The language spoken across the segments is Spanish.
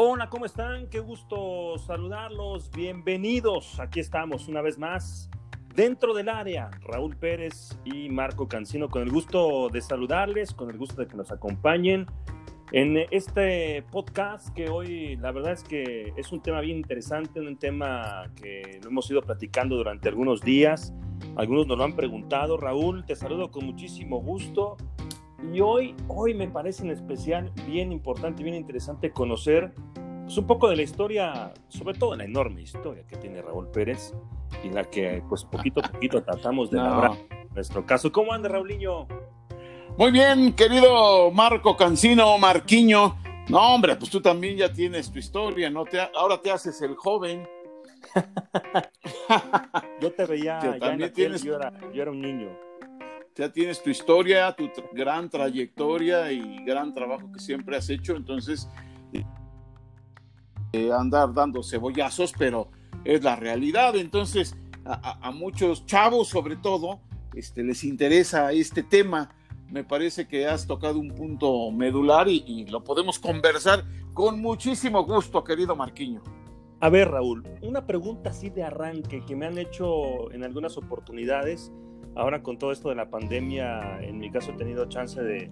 Hola, ¿cómo están? Qué gusto saludarlos. Bienvenidos. Aquí estamos una vez más dentro del área. Raúl Pérez y Marco Cancino con el gusto de saludarles, con el gusto de que nos acompañen en este podcast que hoy la verdad es que es un tema bien interesante, un tema que lo hemos ido platicando durante algunos días. Algunos nos lo han preguntado. Raúl, te saludo con muchísimo gusto. Y hoy, hoy me parece en especial bien importante, bien interesante conocer pues, un poco de la historia, sobre todo la enorme historia que tiene Raúl Pérez y la que pues poquito a poquito tratamos de no. nuestro caso. ¿Cómo anda Raulinho? Muy bien, querido Marco Cancino, Marquiño. No, hombre, pues tú también ya tienes tu historia, ¿no? Te, ahora te haces el joven. yo te veía, ya también tienes... yo, era, yo era un niño ya tienes tu historia, tu gran trayectoria y gran trabajo que siempre has hecho, entonces eh, andar dando cebollazos, pero es la realidad, entonces a, a, muchos chavos sobre todo este, les interesa este tema, me parece que has tocado un punto medular y, y lo podemos conversar con muchísimo gusto, querido Marquiño. A ver, Raúl, una pregunta así de arranque que me han hecho en algunas oportunidades Ahora con todo esto de la pandemia, en mi caso he tenido chance de,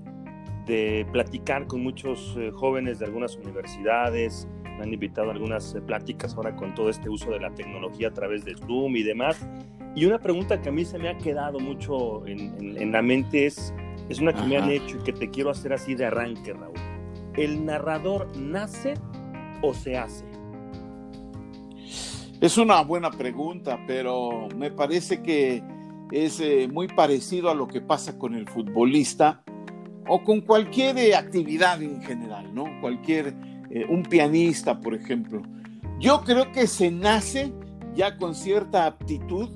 de platicar con muchos eh, jóvenes de algunas universidades, me han invitado a algunas eh, pláticas ahora con todo este uso de la tecnología a través de Zoom y demás. Y una pregunta que a mí se me ha quedado mucho en, en, en la mente es, es una que Ajá. me han hecho y que te quiero hacer así de arranque, Raúl. ¿El narrador nace o se hace? Es una buena pregunta, pero me parece que es eh, muy parecido a lo que pasa con el futbolista o con cualquier eh, actividad en general, ¿no? Cualquier, eh, un pianista, por ejemplo. Yo creo que se nace ya con cierta aptitud,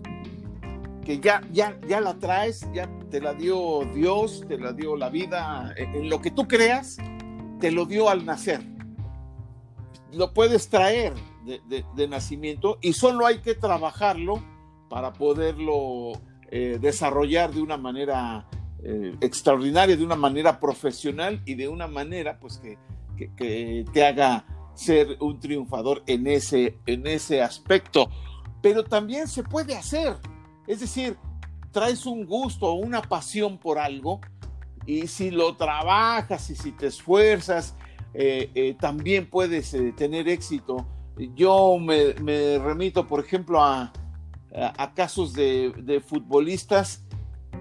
que ya, ya, ya la traes, ya te la dio Dios, te la dio la vida, en lo que tú creas, te lo dio al nacer. Lo puedes traer de, de, de nacimiento y solo hay que trabajarlo para poderlo eh, desarrollar de una manera eh, extraordinaria, de una manera profesional y de una manera pues que, que, te haga ser un triunfador en ese, en ese aspecto. Pero también se puede hacer, es decir, traes un gusto o una pasión por algo y si lo trabajas y si te esfuerzas, eh, también puedes tener éxito. Yo me, remito, por ejemplo, a, a casos de, de futbolistas.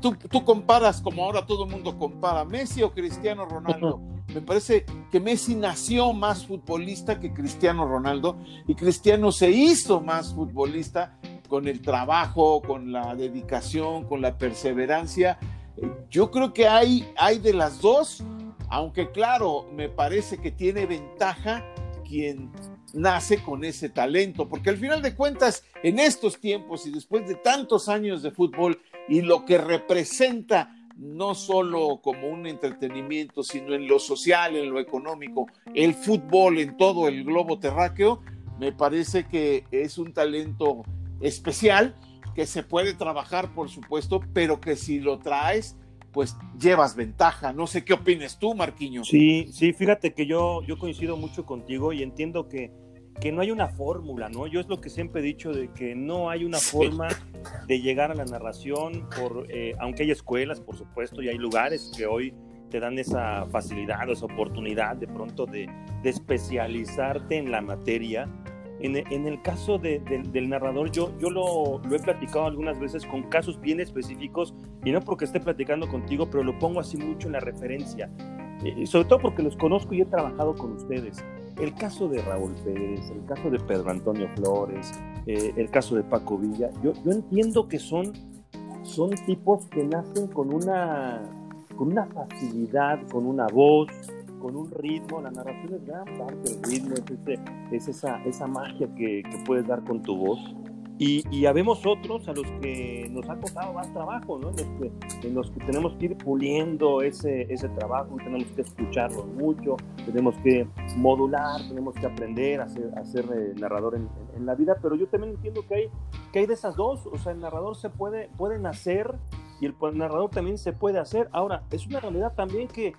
Tú, tú, comparas, como ahora todo el mundo compara, Messi o Cristiano Ronaldo. Me parece que Messi nació más futbolista que Cristiano Ronaldo y Cristiano se hizo más futbolista con el trabajo, con la dedicación, con la perseverancia. Yo creo que hay, hay de las dos, aunque claro, me parece que tiene ventaja quien nace con ese talento, porque al final de cuentas, en estos tiempos y después de tantos años de fútbol y lo que representa no solo como un entretenimiento, sino en lo social, en lo económico, el fútbol en todo el globo terráqueo, me parece que es un talento especial que se puede trabajar, por supuesto, pero que si lo traes, pues llevas ventaja. No sé qué opines tú, Marquiño. Sí, sí, fíjate que yo, yo coincido mucho contigo y entiendo que, que no hay una fórmula, ¿no? Yo es lo que siempre he dicho de que no hay una sí. forma de llegar a la narración, por, eh, aunque hay escuelas, por supuesto, y hay lugares que hoy te dan esa facilidad, esa oportunidad de pronto de, de especializarte en la materia. En, en el caso de, de, del narrador, yo, yo lo, lo, he platicado algunas veces con casos bien específicos, y no porque esté platicando contigo, pero lo pongo así mucho en la referencia, eh, sobre todo porque los conozco y he trabajado con ustedes. El caso de Raúl Pérez, el caso de Pedro Antonio Flores, eh, el caso de Paco Villa, yo, yo entiendo que son, son tipos que nacen con una, con una facilidad, con una voz, con un ritmo. La narración es gran parte del ritmo, es, ese, es esa, esa magia que, que puedes dar con tu voz. Y, y habemos otros a los que nos ha costado más trabajo, ¿no? En los que, en los que tenemos que ir puliendo ese, ese trabajo, tenemos que escucharlos mucho, tenemos que modular, tenemos que aprender a ser, a ser eh, narrador en, en, en, la vida, pero yo también entiendo que hay, que hay de esas dos, o sea, el narrador se puede, puede nacer y el narrador también se puede hacer. Ahora, es una realidad también que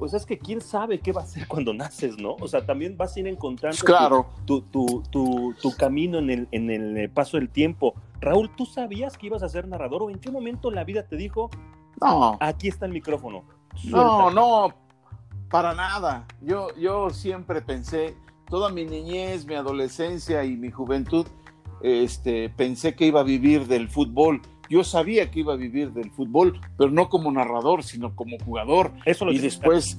pues es que quién sabe qué va a ser cuando naces, ¿no? O sea, también vas a ir encontrando claro. tu, tu, tu, tu, camino en el, en el paso del tiempo. Raúl, ¿tú sabías que ibas a ser narrador o en qué momento la vida te dijo, no, aquí está el micrófono? No, no, para nada. Yo, yo siempre pensé, toda mi niñez, mi adolescencia y mi juventud, este, pensé que iba a vivir del fútbol. Yo sabía que iba a vivir del fútbol, pero no como narrador, sino como jugador. Eso lo y después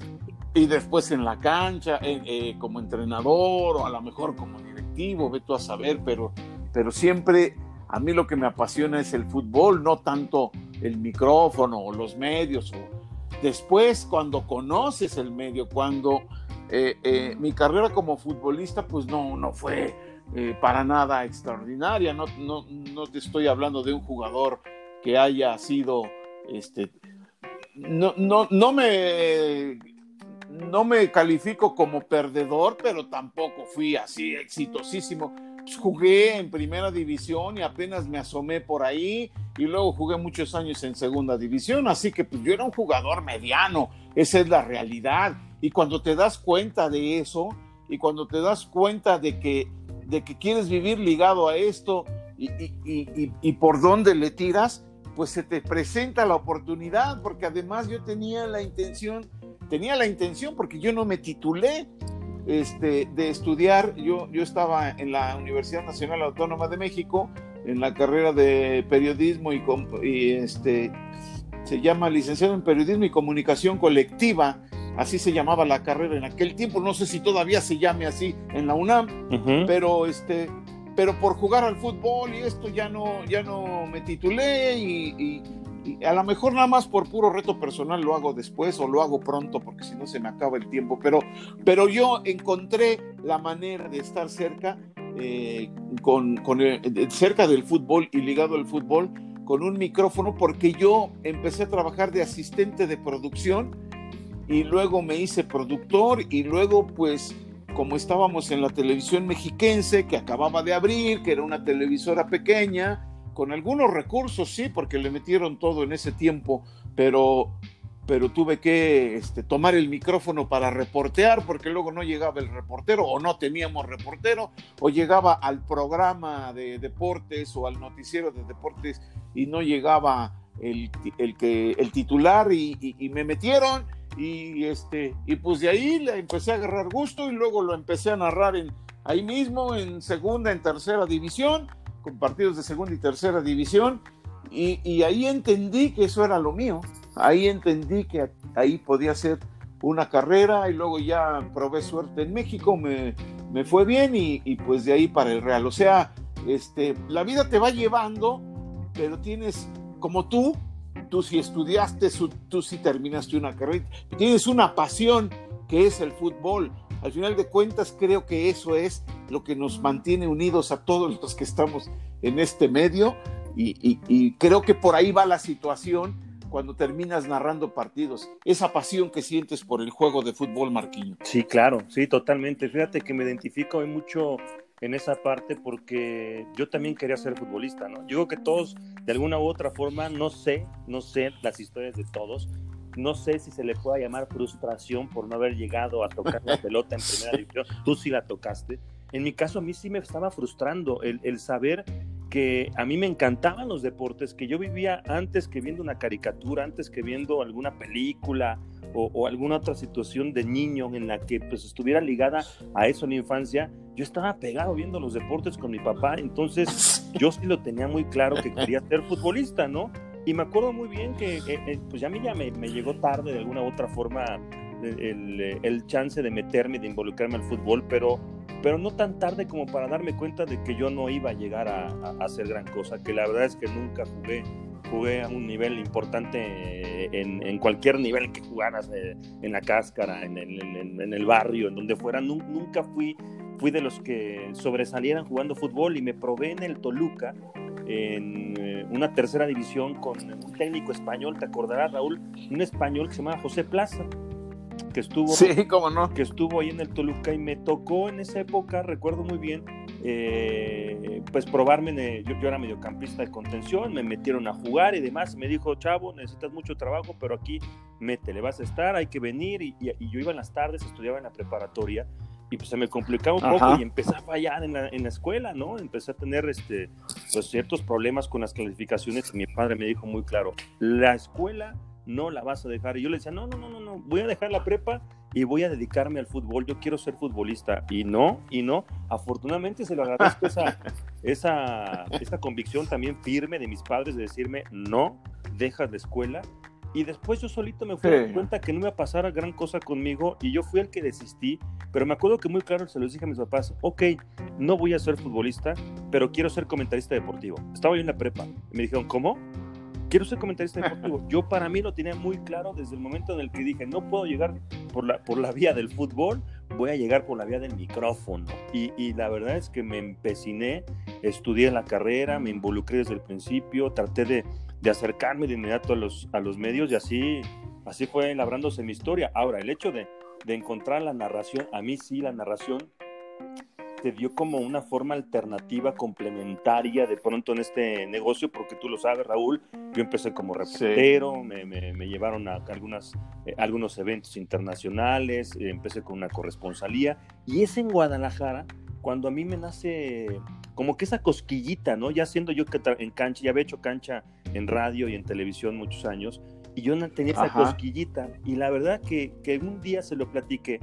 y después en la cancha, eh, eh, como entrenador o a lo mejor como directivo, ve tú a saber, pero, pero siempre a mí lo que me apasiona es el fútbol, no tanto el micrófono o los medios. Después, cuando conoces el medio, cuando eh, mi carrera como futbolista, pues no, no fue eh, para nada extraordinaria. No, no, no, te estoy hablando de un jugador que haya sido, este, no, no, no me, no me califico como perdedor, pero tampoco fui así exitosísimo. Pues, jugué en primera división y apenas me asomé por ahí y luego jugué muchos años en segunda división, así que pues yo era un jugador mediano, esa es la realidad. Y cuando te das cuenta de eso y cuando te das cuenta de que de que quieres vivir ligado a esto y, por dónde le tiras, pues se te presenta la oportunidad, porque además yo tenía la intención, tenía la intención, porque yo no me titulé este, de estudiar, yo, yo estaba en la Universidad Nacional Autónoma de México, en la carrera de periodismo y, y este, se llama licenciado en periodismo y comunicación colectiva, así se llamaba la carrera en aquel tiempo, no sé si todavía se llame así en la UNAM, pero este, pero por jugar al fútbol y esto ya no, ya no me titulé y, a lo mejor nada más por puro reto personal lo hago después o lo hago pronto porque si no se me acaba el tiempo, pero, pero yo encontré la manera de estar cerca, eh, con, cerca del fútbol y ligado al fútbol con un micrófono porque yo empecé a trabajar de asistente de producción y luego me hice productor y luego pues como estábamos en la televisión mexiquense que acababa de abrir, que era una televisora pequeña, con algunos recursos, sí, porque le metieron todo en ese tiempo, pero, pero tuve que este, tomar el micrófono para reportear, porque luego no llegaba el reportero, o no teníamos reportero, o llegaba al programa de deportes o al noticiero de deportes y no llegaba el, el, que, el titular y, y me metieron y este y pues de ahí le empecé a agarrar gusto y luego lo empecé a narrar en ahí mismo en segunda en tercera división con partidos de segunda y tercera división y, ahí entendí que eso era lo mío. Ahí entendí que ahí podía ser una carrera y luego ya probé suerte en México me, me fue bien y, y, pues de ahí para el Real. O sea este la vida te va llevando pero tienes como tú tú si estudiaste, tú si terminaste una carrera, tienes una pasión que es el fútbol. Al final de cuentas, creo que eso es lo que nos mantiene unidos a todos los que estamos en este medio y, creo que por ahí va la situación cuando terminas narrando partidos, esa pasión que sientes por el juego de fútbol, Marquinhos. Sí, claro, sí, totalmente. Fíjate que me identifico mucho en esa parte porque yo también quería ser futbolista, ¿no? Yo creo que todos, de alguna u otra forma, no sé, no sé las historias de todos, no sé si se le pueda llamar frustración por no haber llegado a tocar la pelota en primera división, tú sí la tocaste. En mi caso, a mí sí me estaba frustrando el, el saber que a mí me encantaban los deportes, que yo vivía antes que viendo una caricatura, antes que viendo alguna película o, alguna otra situación de niño en la que pues estuviera ligada a eso en la infancia, yo estaba pegado viendo los deportes con mi papá, entonces yo sí lo tenía muy claro que quería ser futbolista, ¿no? Y me acuerdo muy bien que eh, eh, pues ya a mí ya me, llegó tarde de alguna u otra forma el, el, chance de meterme, de involucrarme al fútbol, pero, pero no tan tarde como para darme cuenta de que yo no iba a llegar a, a hacer gran cosa, que la verdad es que nunca jugué jugué a un nivel importante en, en cualquier nivel que jugaras, eh, en la cáscara, en el, en, el, barrio, en donde fuera. Nunca fui, fui de los que sobresalieran jugando fútbol y me probé en el Toluca en eh, una tercera división con un técnico español, te acordarás Raúl, un español que se llamaba José Plaza que estuvo, sí, cómo no. que estuvo ahí en el Toluca y me tocó en esa época, recuerdo muy bien, eh, pues probarme, yo, yo, era mediocampista de contención, me metieron a jugar y demás, me dijo, chavo, necesitas mucho trabajo, pero aquí le vas a estar, hay que venir, y, yo iba en las tardes, estudiaba en la preparatoria, y pues se me complicaba un poco y empecé a fallar en la, en la, escuela, ¿no? Empecé a tener este, pues, ciertos problemas con las calificaciones y mi padre me dijo muy claro, la escuela no la vas a dejar. Y yo le decía, no, no, no, no, no, voy a dejar la prepa y voy a dedicarme al fútbol, yo quiero ser futbolista. Y no, y no, afortunadamente se lo agradezco esa, esa, esa convicción también firme de mis padres de decirme, no, dejas la escuela y después yo solito me fui a dar cuenta que no iba a pasar gran cosa conmigo y yo fui el que desistí, pero me acuerdo que muy claro se los dije a mis papás, ok, no voy a ser futbolista, pero quiero ser comentarista deportivo. Estaba yo en la prepa y me dijeron, ¿cómo? Quiero ser comentarista deportivo. Yo para mí lo tenía muy claro desde el momento en el que dije, no puedo llegar por la, por la vía del fútbol, voy a llegar por la vía del micrófono. Y, y la verdad es que me empeciné, estudié la carrera, me involucré desde el principio, traté de de acercarme de inmediato a los, a los medios y así, así fue labrándose mi historia. Ahora, el hecho de, de encontrar la narración, a mí sí la narración te dio como una forma alternativa, complementaria de pronto en este negocio, porque tú lo sabes, Raúl, yo empecé como reportero, me, me, llevaron a algunas, eh, algunos eventos internacionales, eh, empecé con una corresponsalía, y es en Guadalajara cuando a mí me nace como que esa cosquillita, ¿no? Ya siendo yo que en cancha, ya había hecho cancha en radio y en televisión muchos años, y yo tenía esa cosquillita, y la verdad que, que un día se lo platiqué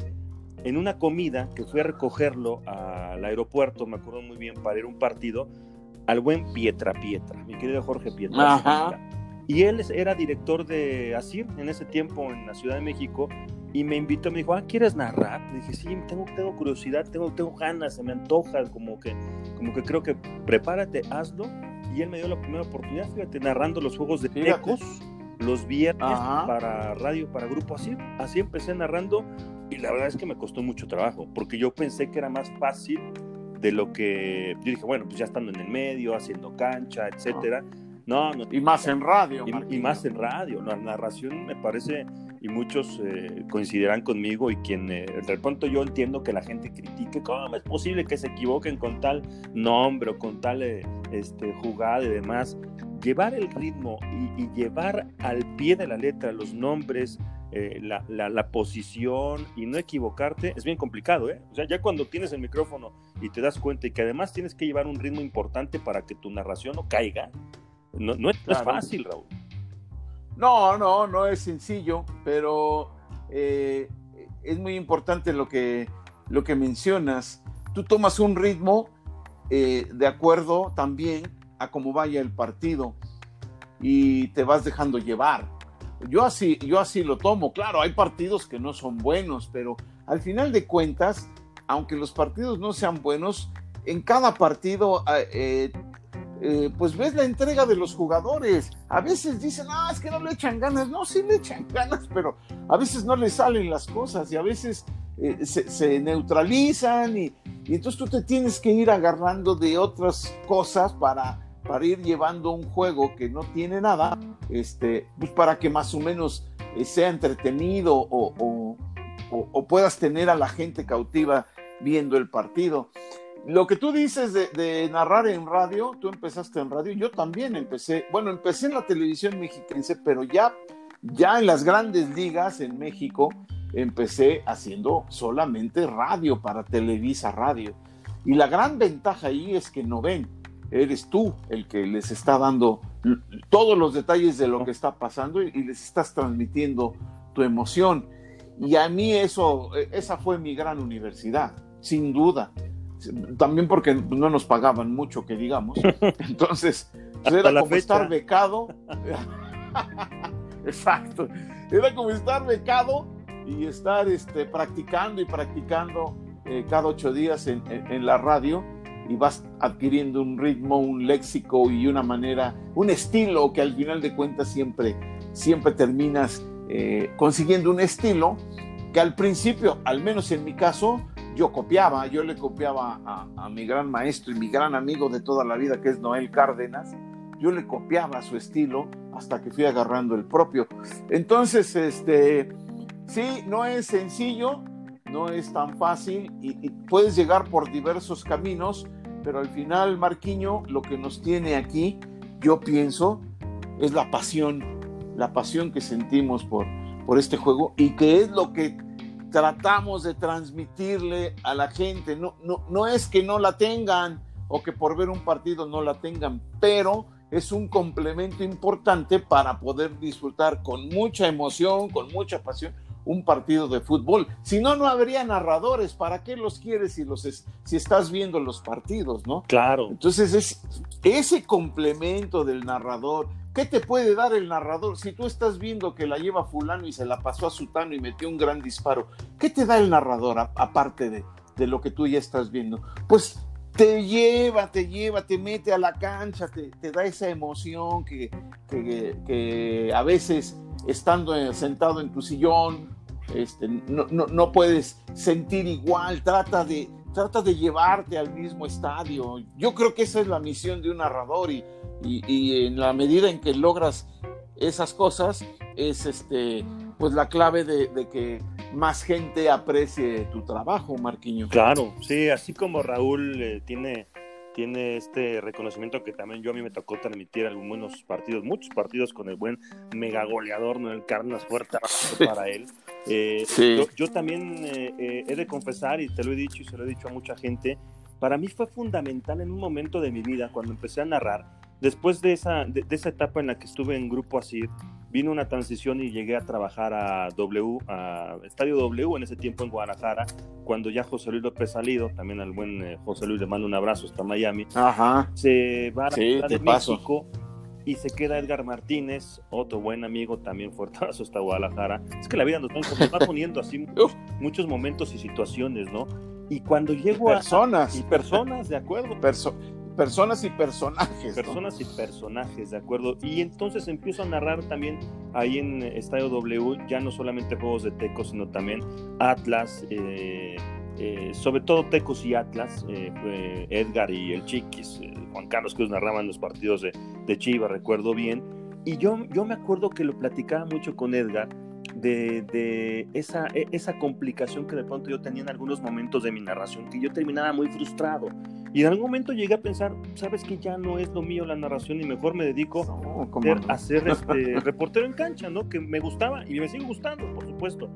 en una comida que fui a recogerlo al aeropuerto, me acuerdo muy bien, para ir a un partido, al buen Pietra Pietra, mi querido Jorge Pietra. Y él era director de ASIR en ese tiempo en la Ciudad de México y me invitó, me dijo, ah, ¿quieres narrar? Le dije, sí, tengo, tengo curiosidad, tengo, tengo ganas, se me antoja, como que, como que creo que prepárate, hazlo. Y él me dio la primera oportunidad, fíjate, narrando los juegos de Ecos los viernes para radio, para Grupo Así. Así empecé narrando y la verdad es que me costó mucho trabajo, porque yo pensé que era más fácil de lo que yo dije, bueno, pues ya estando en el medio, haciendo cancha, etcétera. No, no, y más en radio. Y, y, más en radio. La narración me parece y muchos eh, coincidirán conmigo y quien eh, de pronto yo entiendo que la gente critique, ¿cómo es posible que se equivoquen con tal nombre o con tal eh, este, jugada y demás? Llevar el ritmo y, llevar al pie de la letra los nombres, la, la, posición y no equivocarte es bien complicado, ¿eh? O sea, ya cuando tienes el micrófono y te das cuenta y que además tienes que llevar un ritmo importante para que tu narración no caiga, no, no, es, no es fácil, Raúl. No, no, no es sencillo, pero eh, es muy importante lo que, lo que mencionas. Tú tomas un ritmo eh, de acuerdo también a cómo vaya el partido y te vas dejando llevar. Yo así, yo así lo tomo. Claro, hay partidos que no son buenos, pero al final de cuentas, aunque los partidos no sean buenos, en cada partido eh, eh, pues ves la entrega de los jugadores. A veces dicen, ah, es que no le echan ganas. No, sí le echan ganas, pero a veces no le salen las cosas y a veces eh, se, neutralizan y, entonces tú te tienes que ir agarrando de otras cosas para, para ir llevando un juego que no tiene nada, este, pues para que más o menos eh, sea entretenido o, o puedas tener a la gente cautiva viendo el partido. Lo que tú dices de, narrar en radio, tú empezaste en radio, yo también empecé, bueno, empecé en la televisión mexiquense, pero ya, ya en las grandes ligas en México empecé haciendo solamente radio para Televisa Radio. Y la gran ventaja ahí es que no ven, eres tú el que les está dando todos los detalles de lo que está pasando y, y les estás transmitiendo tu emoción. Y a mí eso, e, esa fue mi gran universidad, sin duda también porque no nos pagaban mucho, que digamos. Entonces, pues, era como estar becado. Exacto. Era como estar becado y estar este, practicando y practicando eh, cada ocho días en, la radio y vas adquiriendo un ritmo, un léxico y una manera, un estilo que al final de cuentas siempre, siempre terminas eh, consiguiendo un estilo que al principio, al menos en mi caso, yo copiaba, yo le copiaba a, mi gran maestro y mi gran amigo de toda la vida, que es Noel Cárdenas, yo le copiaba su estilo hasta que fui agarrando el propio. Entonces, este, sí, no es sencillo, no es tan fácil y, puedes llegar por diversos caminos, pero al final, Marquiño, lo que nos tiene aquí, yo pienso, es la pasión, la pasión que sentimos por, por este juego y que es lo que tratamos de transmitirle a la gente. No, no, no es que no la tengan o que por ver un partido no la tengan, pero es un complemento importante para poder disfrutar con mucha emoción, con mucha pasión, un partido de fútbol. Si no, no habría narradores. ¿Para qué los quieres si, los si estás viendo los partidos, no? Claro. Entonces, es ese complemento del narrador. ¿Qué te puede dar el narrador? Si tú estás viendo que la lleva fulano y se la pasó a Sutano y metió un gran disparo, ¿qué te da el narrador aparte de, de lo que tú ya estás viendo? Pues te lleva, te lleva, te mete a la cancha, te, da esa emoción que, que, a veces estando sentado en tu sillón este, no, puedes sentir igual, trata de, trata de llevarte al mismo estadio. Yo creo que esa es la misión de un narrador y, y, en la medida en que logras esas cosas es este, pues la clave de que más gente aprecie tu trabajo, Marquiño. Claro, sí, así como Raúl eh, tiene, tiene este reconocimiento que también yo a mí me tocó transmitir algunos partidos, muchos partidos con el buen mega goleador, ¿no? El Carnas fuerte para él. Eh, yo, también eh, he de confesar, y te lo he dicho y se lo he dicho a mucha gente, para mí fue fundamental en un momento de mi vida, cuando empecé a narrar, después de esa, de, esa etapa en la que estuve en Grupo Asir, vino una transición y llegué a trabajar a W, a Estadio W en ese tiempo en Guadalajara, cuando ya José Luis López salido, también al buen eh, José Luis le mando un abrazo hasta Miami, Ajá. se va a México y se queda Edgar Martínez, otro buen amigo, también fuertazo hasta Guadalajara. Es que la vida nos, va poniendo así muchos momentos y situaciones, ¿no? Y cuando llego a... Personas. Y personas, de acuerdo. Perso personas y personajes. Personas y personajes, de acuerdo. Y entonces empiezo a narrar también ahí en Estadio W, ya no solamente juegos de Tecos, sino también Atlas, eh, eh, sobre todo Tecos y Atlas, eh, Edgar y el Chiquis, Juan Carlos que narraban los partidos de, de Chivas, recuerdo bien. Y yo, yo me acuerdo que lo platicaba mucho con Edgar de, esa, e, esa complicación que de pronto yo tenía en algunos momentos de mi narración, que yo terminaba muy frustrado. Y en algún momento llegué a pensar, sabes que ya no es lo mío la narración y mejor me dedico a ser, este, reportero en cancha, ¿no? Que me gustaba y me sigue gustando, por supuesto.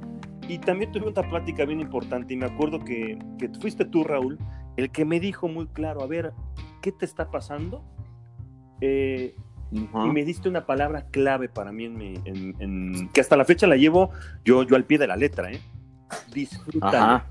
Y también tuve una plática bien importante y me acuerdo que, que fuiste tú, Raúl, el que me dijo muy claro, a ver, ¿qué te está pasando? Eh, y me diste una palabra clave para mí, en, que hasta la fecha la llevo yo, yo al pie de la letra, ¿eh? Disfrútalo.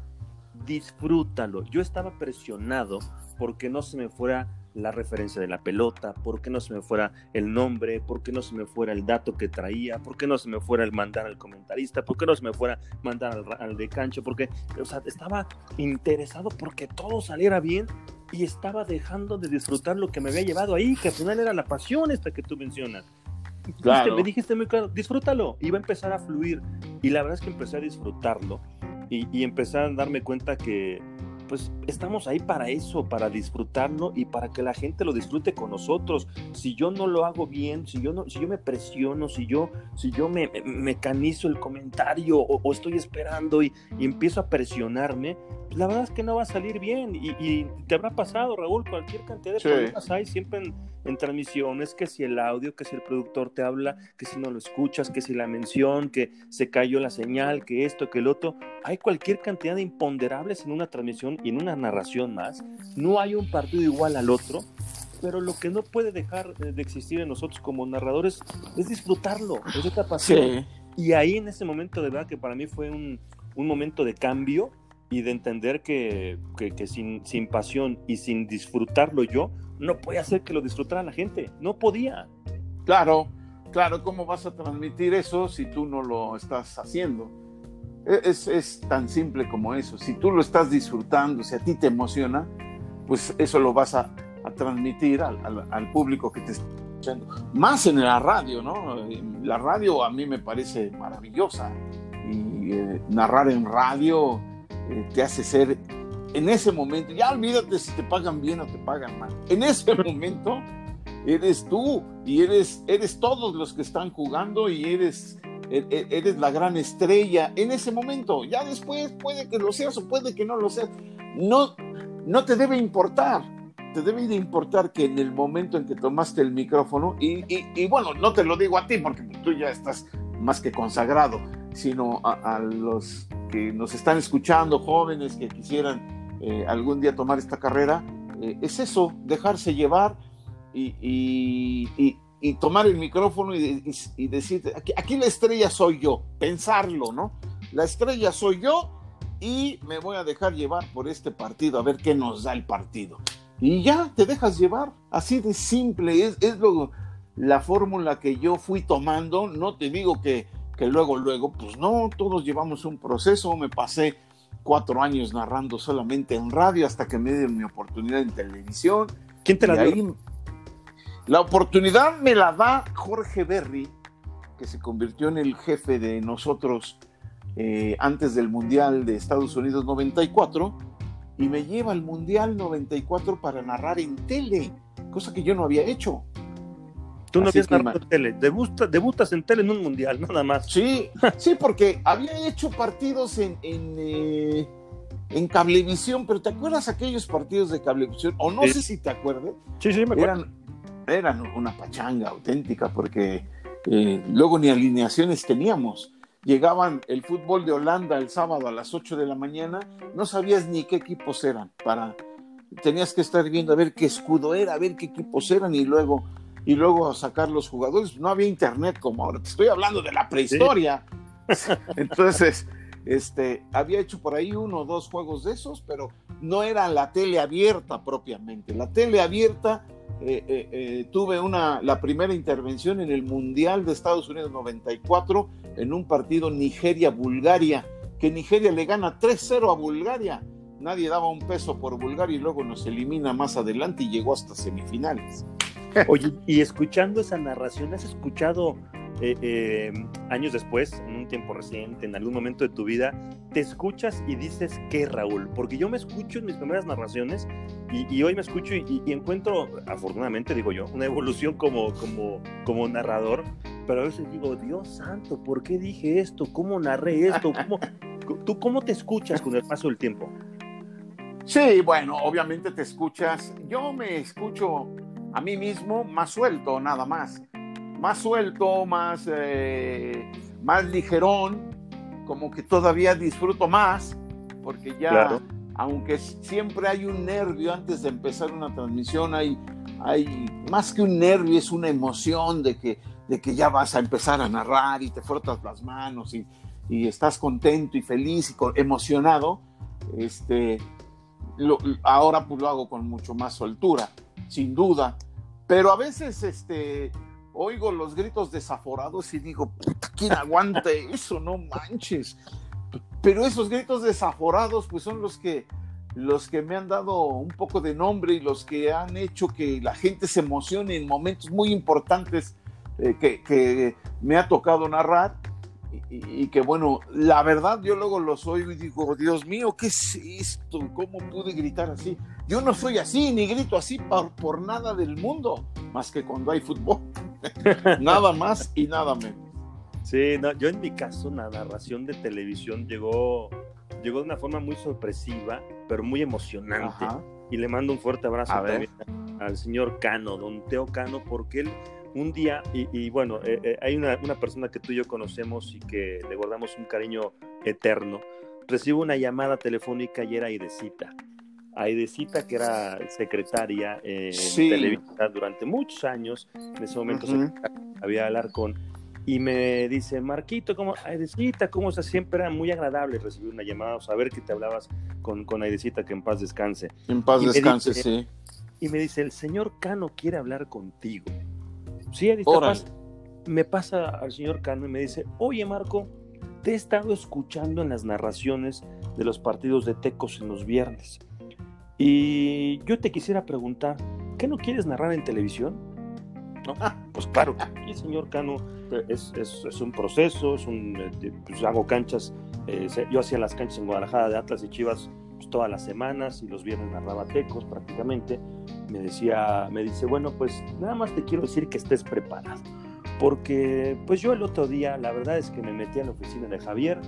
Disfrútalo. Yo estaba presionado porque no se me fuera la referencia de la pelota, porque no se me fuera el nombre, porque no se me fuera el dato que traía, porque no se me fuera el mandar al comentarista, porque no se me fuera mandar al, al de cancho, porque, o sea, estaba interesado porque todo saliera bien y estaba dejando de disfrutar lo que me había llevado ahí, que al final era la pasión esta que tú mencionas. Claro. me dijiste muy claro, disfrútalo, iba a empezar a fluir. Y la verdad es que empecé a disfrutarlo y, y empecé a darme cuenta que, pues estamos ahí para eso, para disfrutarlo y para que la gente lo disfrute con nosotros. Si yo no lo hago bien, si yo no, si yo me presiono, si yo, si yo me, mecanizo el comentario o, estoy esperando y, empiezo a presionarme, pues la verdad es que no va a salir bien. Y, te habrá pasado, Raúl, cualquier cantidad de problemas hay siempre en, en transmisiones, que si el audio, que si el productor te habla, que si no lo escuchas, que si la mención, que se cayó la señal, que esto, que el otro. Hay cualquier cantidad de imponderables en una transmisión y en una narración más, no hay un partido igual al otro, pero lo que no puede dejar de existir en nosotros como narradores es disfrutarlo, es esta pasión. Y ahí en ese momento de verdad que para mí fue un, un momento de cambio y de entender que, que, sin, sin, pasión y sin disfrutarlo yo, no podía hacer que lo disfrutara la gente, no podía. Claro, claro, ¿cómo vas a transmitir eso si tú no lo estás haciendo? E-, es, tan simple como eso. Si tú lo estás disfrutando, si a ti te emociona, pues eso lo vas a, transmitir al, público que te está escuchando. Más en la radio, ¿no? La radio a mí me parece maravillosa y eh, narrar en radio eh, te hace ser en ese momento, ya olvídate si te pagan bien o te pagan mal. En ese momento eres tú y eres, eres todos los que están jugando y eres eres la gran estrella en ese momento. Ya después puede que lo seas o puede que no lo seas. No, no te debe importar. te debe de importar que en el momento en que tomaste el micrófono, y, y, bueno, no te lo digo a ti porque tú ya estás más que consagrado, sino a, los que nos están escuchando, jóvenes que quisieran eh, algún día tomar esta carrera, eh, es eso, dejarse llevar y, y tomar el micrófono y, decir, aquí, aquí, la estrella soy yo, pensarlo, ¿no? La estrella soy yo y me voy a dejar llevar por este partido, a ver qué nos da el partido. Y ya te dejas llevar, así de simple, es, es lo, la fórmula que yo fui tomando, no te digo que, que luego, luego, pues no, todos llevamos un proceso, me pasé cuatro años narrando solamente en radio hasta que me dieron mi oportunidad en televisión. ¿Quién te la dio? La oportunidad me la da Jorge Berry, que se convirtió en el jefe de nosotros eh, antes del Mundial de Estados Unidos 94, y me lleva al Mundial 94 para narrar en tele, cosa que yo no había hecho. Tú no habías narrado en tele, debutas en tele en un Mundial, nada más. Sí, sí, porque había hecho partidos en, en, eh, en Cablevisión, pero ¿te acuerdas aquellos partidos de Cablevisión? O no sé si te acuerdas. Sí, sí, me acuerdo. Eran, eran una pachanga auténtica porque eh, luego ni alineaciones teníamos. Llegaban el fútbol de Holanda el sábado a las 8 de la mañana, no sabías ni qué equipos eran. Para, tenías que estar viendo a ver qué escudo era, a ver qué equipos eran y luego, y luego sacar los jugadores. No había internet como ahora, te estoy hablando de la prehistoria. Entonces, este, había hecho por ahí uno o dos juegos de esos, pero no era la tele abierta propiamente. La tele abierta eh, eh, eh, tuve una, la primera intervención en el Mundial de Estados Unidos 94 en un partido Nigeria-Bulgaria, que Nigeria le gana 3-0 a Bulgaria. Nadie daba un peso por Bulgaria y luego nos elimina más adelante y llegó hasta semifinales. Oye, y escuchando esa narración, ¿has escuchado eh, eh, años después, en un tiempo reciente, en algún momento de tu vida, te escuchas y dices, ¿qué, Raúl? Porque yo me escucho en mis primeras narraciones y, hoy me escucho y, encuentro, afortunadamente digo yo, una evolución como, como, como narrador, pero a veces digo, Dios santo, ¿por qué dije esto? ¿Cómo narré esto? ¿Cómo, ¿Tú cómo te escuchas con el paso del tiempo? Sí, bueno, obviamente te escuchas. Yo me escucho a mí mismo más suelto, nada más más suelto, más, eh, más ligerón, como que todavía disfruto más, porque ya, aunque siempre hay un nervio antes de empezar una transmisión, hay, hay más que un nervio, es una emoción de que, de que ya vas a empezar a narrar y te frotas las manos y, y estás contento y feliz y emocionado. Este, ahora pues lo hago con mucho más soltura, sin duda. Pero a veces este, oigo los gritos desaforados y digo, ¿quién aguante eso? No manches. Pero esos gritos desaforados, pues son los que, los que me han dado un poco de nombre y los que han hecho que la gente se emocione en momentos muy importantes eh, que, me ha tocado narrar. Y, que bueno, la verdad yo luego los oigo y digo, Dios mío, ¿qué es esto? ¿Cómo pude gritar así? Yo no soy así, ni grito así por, por nada del mundo, más que cuando hay fútbol. nada más y nada menos. Sí, no, yo en mi caso la narración de televisión llegó, llegó de una forma muy sorpresiva, pero muy emocionante. Y le mando un fuerte abrazo al señor Cano, don Teo Cano, porque él un día, y, bueno, eh, eh, hay una, una, persona que tú y yo conocemos y que le guardamos un cariño eterno, recibo una llamada telefónica y era Idecita. Aidecita, que era secretaria en televisión durante muchos años, en ese momento había hablar con, y me dice, Marquito, ¿cómo, Aidecita, cómo estás? Siempre era muy agradable recibir una llamada, saber que te hablabas con, con Aidecita, que en paz descanse. En paz descanse, sí. Y me dice, el señor Cano quiere hablar contigo. Sí, Aidecita, me pasa al señor Cano y me dice, oye Marco, te he estado escuchando en las narraciones de los partidos de Tecos en los viernes y yo te quisiera preguntar, ¿qué no quieres narrar en televisión? ¿No? Ah, pues claro, aquí, señor Cano, es, es, un proceso, es un, eh, pues hago canchas, eh, yo hacía las canchas en Guadalajara de Atlas y Chivas pues, todas las semanas y los viernes narraba tecos prácticamente. Me decía, me dice, bueno, pues nada más te quiero decir que estés preparado. Porque pues yo el otro día, la verdad es que me metí a la oficina de Javier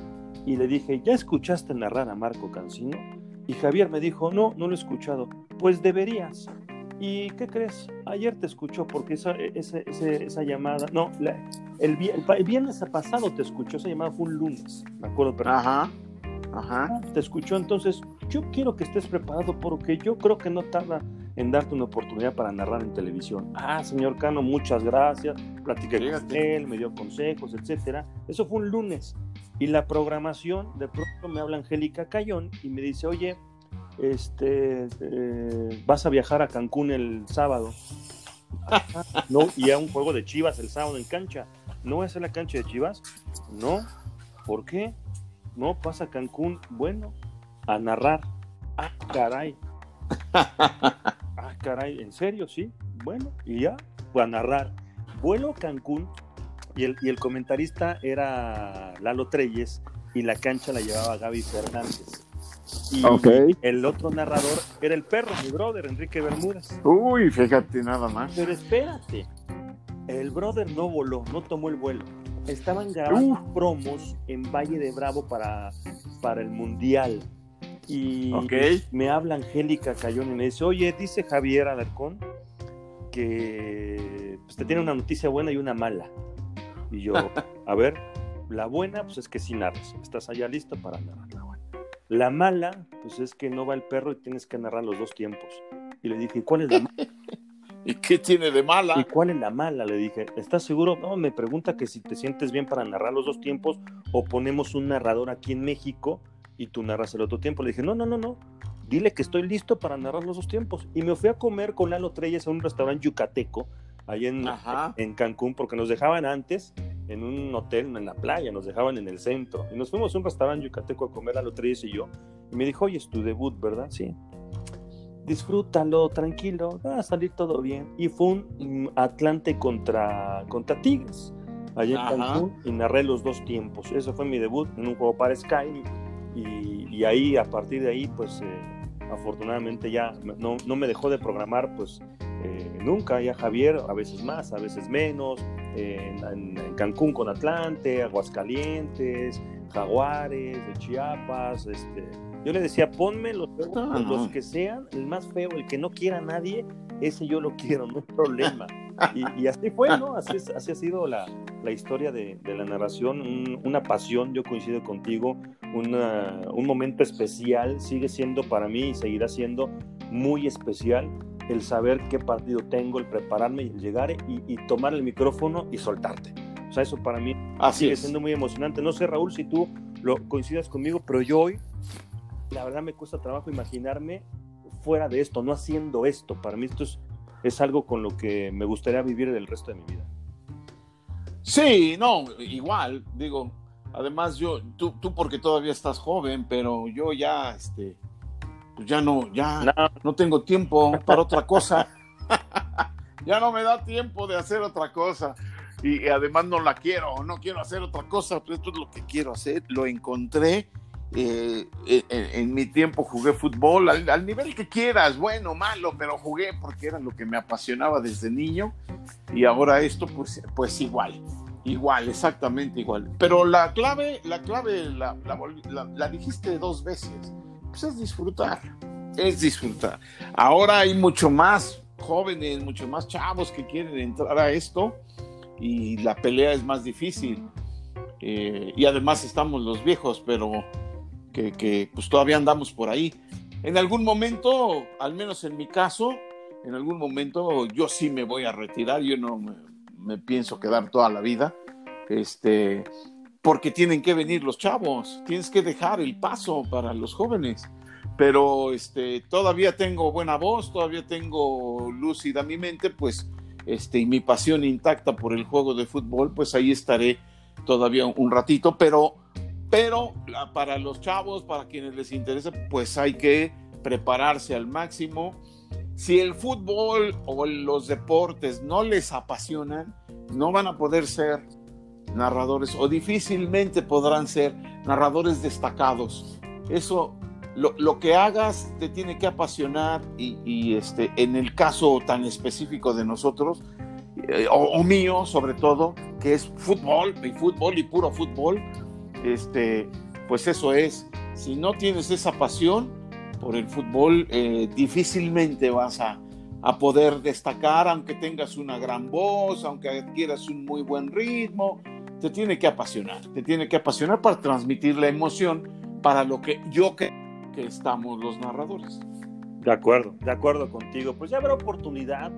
y le dije, ¿ya escuchaste narrar a Marco Cancino? Y Javier me dijo, no, no lo he escuchado. Pues deberías. ¿Y qué crees? Ayer te escuchó porque esa, esa, esa, llamada, no, el, el, viernes pasado te escuchó, esa llamada fue un lunes, me acuerdo pero Ajá, ajá. Te escuchó, entonces yo quiero que estés preparado porque yo creo que no tarda en darte una oportunidad para narrar en televisión. Ah, señor Cano, muchas gracias, platiqué con él, me dio consejos, etcétera. Eso fue un lunes. Y la programación, de pronto me habla Angélica Cayón y me dice, oye, este, eh, vas a viajar a Cancún el sábado. no, y a un juego de Chivas el sábado en cancha. ¿No voy a hacer la cancha de Chivas? No. ¿Por qué? No, pasa Cancún. Bueno, a narrar. Ah, caray. Ah, caray, ¿en serio? Sí. Bueno, y ya, a narrar. Vuelo a Cancún y el, y el comentarista era Lalo Treyes y la cancha la llevaba Gaby Fernández. Y el otro narrador era el perro, mi brother, Enrique Bermúdez. Uy, fíjate nada más. Pero espérate, el brother no voló, no tomó el vuelo. Estaban grabando promos en Valle de Bravo para, para el Mundial. Y me habla Angélica Cayón y me dice, oye, dice Javier Alarcón que pues, te tiene una noticia buena y una mala. Y yo, a ver, la buena pues es que sí narras, estás allá listo para narrar la buena. La mala pues es que no va el perro y tienes que narrar los dos tiempos. Y le dije, ¿cuál es la mala? ¿Y qué tiene de mala? ¿Y cuál es la mala? Le dije, ¿estás seguro? No, me pregunta que si te sientes bien para narrar los dos tiempos o ponemos un narrador aquí en México y tú narras el otro tiempo. Le dije, no, no, no, no. Dile que estoy listo para narrar los dos tiempos. Y me fui a comer con Lalo Treyes a un restaurante yucateco, ahí en, en Cancún, porque nos dejaban antes en un hotel en la playa, nos dejaban en el centro. Y nos fuimos a un restaurante yucateco a comer Lalo Treyes y yo. Y me dijo, oye, es tu debut, ¿verdad? Sí. Disfrútalo, tranquilo, va a salir todo bien. Y fue un Atlante contra, contra Tigres, allá en Cancún, y narré los dos tiempos. Eso fue mi debut en un juego para Sky y, ahí, a partir de ahí, pues eh, afortunadamente ya no, no, me dejó de programar, pues eh, nunca, ya Javier, a veces más, a veces menos, en, Cancún con Atlante, Aguascalientes, Jaguares, de Chiapas, este, yo le decía, ponme los, los que sean, el más feo, el que no quiera nadie, ese yo lo quiero, no hay problema. Y, así fue, ¿no? Así, así ha sido la, la historia de, de, la narración, una pasión, yo coincido contigo, un momento especial, sigue siendo para mí y seguirá siendo muy especial el saber qué partido tengo, el prepararme y el llegar y, y tomar el micrófono y soltarte. O sea, eso para mí sigue siendo muy emocionante. No sé, Raúl, si tú lo coincidas conmigo, pero yo hoy, la verdad me cuesta trabajo imaginarme fuera de esto, no haciendo esto. Para mí esto es, es algo con lo que me gustaría vivir el resto de mi vida. Sí, no, igual, digo, además yo, tú, tú porque todavía estás joven, pero yo ya, este, pues ya no, ya no, tengo tiempo para otra cosa. ya no me da tiempo de hacer otra cosa. Y, además no la quiero, no quiero hacer otra cosa, pues esto es lo que quiero hacer. Lo encontré eh, en, mi tiempo jugué fútbol al, nivel que quieras, bueno, malo, pero jugué porque era lo que me apasionaba desde niño y ahora esto pues, pues igual, igual, exactamente igual. Pero la clave, la clave la, la, dijiste dos veces, pues es disfrutar, es disfrutar. Ahora hay mucho más jóvenes, mucho más chavos que quieren entrar a esto y la pelea es más difícil. Eh, y además estamos los viejos, pero que, pues todavía andamos por ahí. En algún momento, al menos en mi caso, en algún momento yo sí me voy a retirar, yo no me, pienso quedar toda la vida, este, porque tienen que venir los chavos, tienes que dejar el paso para los jóvenes. Pero este, todavía tengo buena voz, todavía tengo lúcida mi mente, pues, este, y mi pasión intacta por el juego de fútbol, pues ahí estaré todavía un ratito, pero pero para los chavos, para quienes les interesa, pues hay que prepararse al máximo. Si el fútbol o los deportes no les apasionan, no van a poder ser narradores o difícilmente podrán ser narradores destacados. Eso, lo, que hagas te tiene que apasionar y, este, en el caso tan específico de nosotros, eh, o, o, mío sobre todo, que es fútbol y fútbol y puro fútbol, este, pues eso es, si no tienes esa pasión por el fútbol, eh, difícilmente vas a, a poder destacar, aunque tengas una gran voz, aunque adquieras un muy buen ritmo, te tiene que apasionar, te tiene que apasionar para transmitir la emoción para lo que yo creo que estamos los narradores. De acuerdo, de acuerdo contigo. Pues ya habrá oportunidad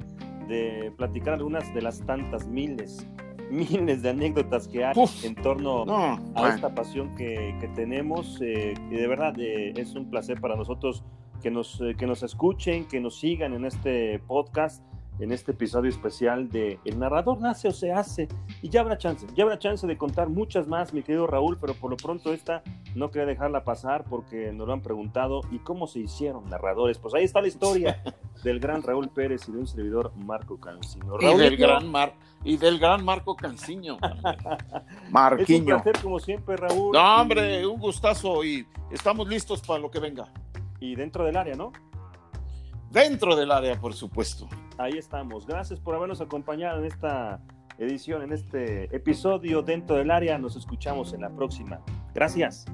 de platicar algunas de las tantas miles, miles de anécdotas que hay en torno a esta pasión que, tenemos. Eh, y de verdad eh, es un placer para nosotros que nos, eh, que nos escuchen, que nos sigan en este podcast en este episodio especial de El narrador nace o se hace. Y ya habrá chance, ya habrá chance de contar muchas más, mi querido Raúl, pero por lo pronto esta no quería dejarla pasar porque nos lo han preguntado. ¿Y cómo se hicieron narradores? Pues ahí está la historia del gran Raúl Pérez y de un servidor Marco Cancino. y, del gran Mar y del gran Marco Canciño. Marquiño. Es un placer como siempre, Raúl. No, hombre, un gustazo y estamos listos para lo que venga. Y dentro del área, ¿no? Dentro del área, por supuesto. Ahí estamos. Gracias por habernos acompañado en esta edición, en este episodio dentro del área. Nos escuchamos en la próxima. Gracias.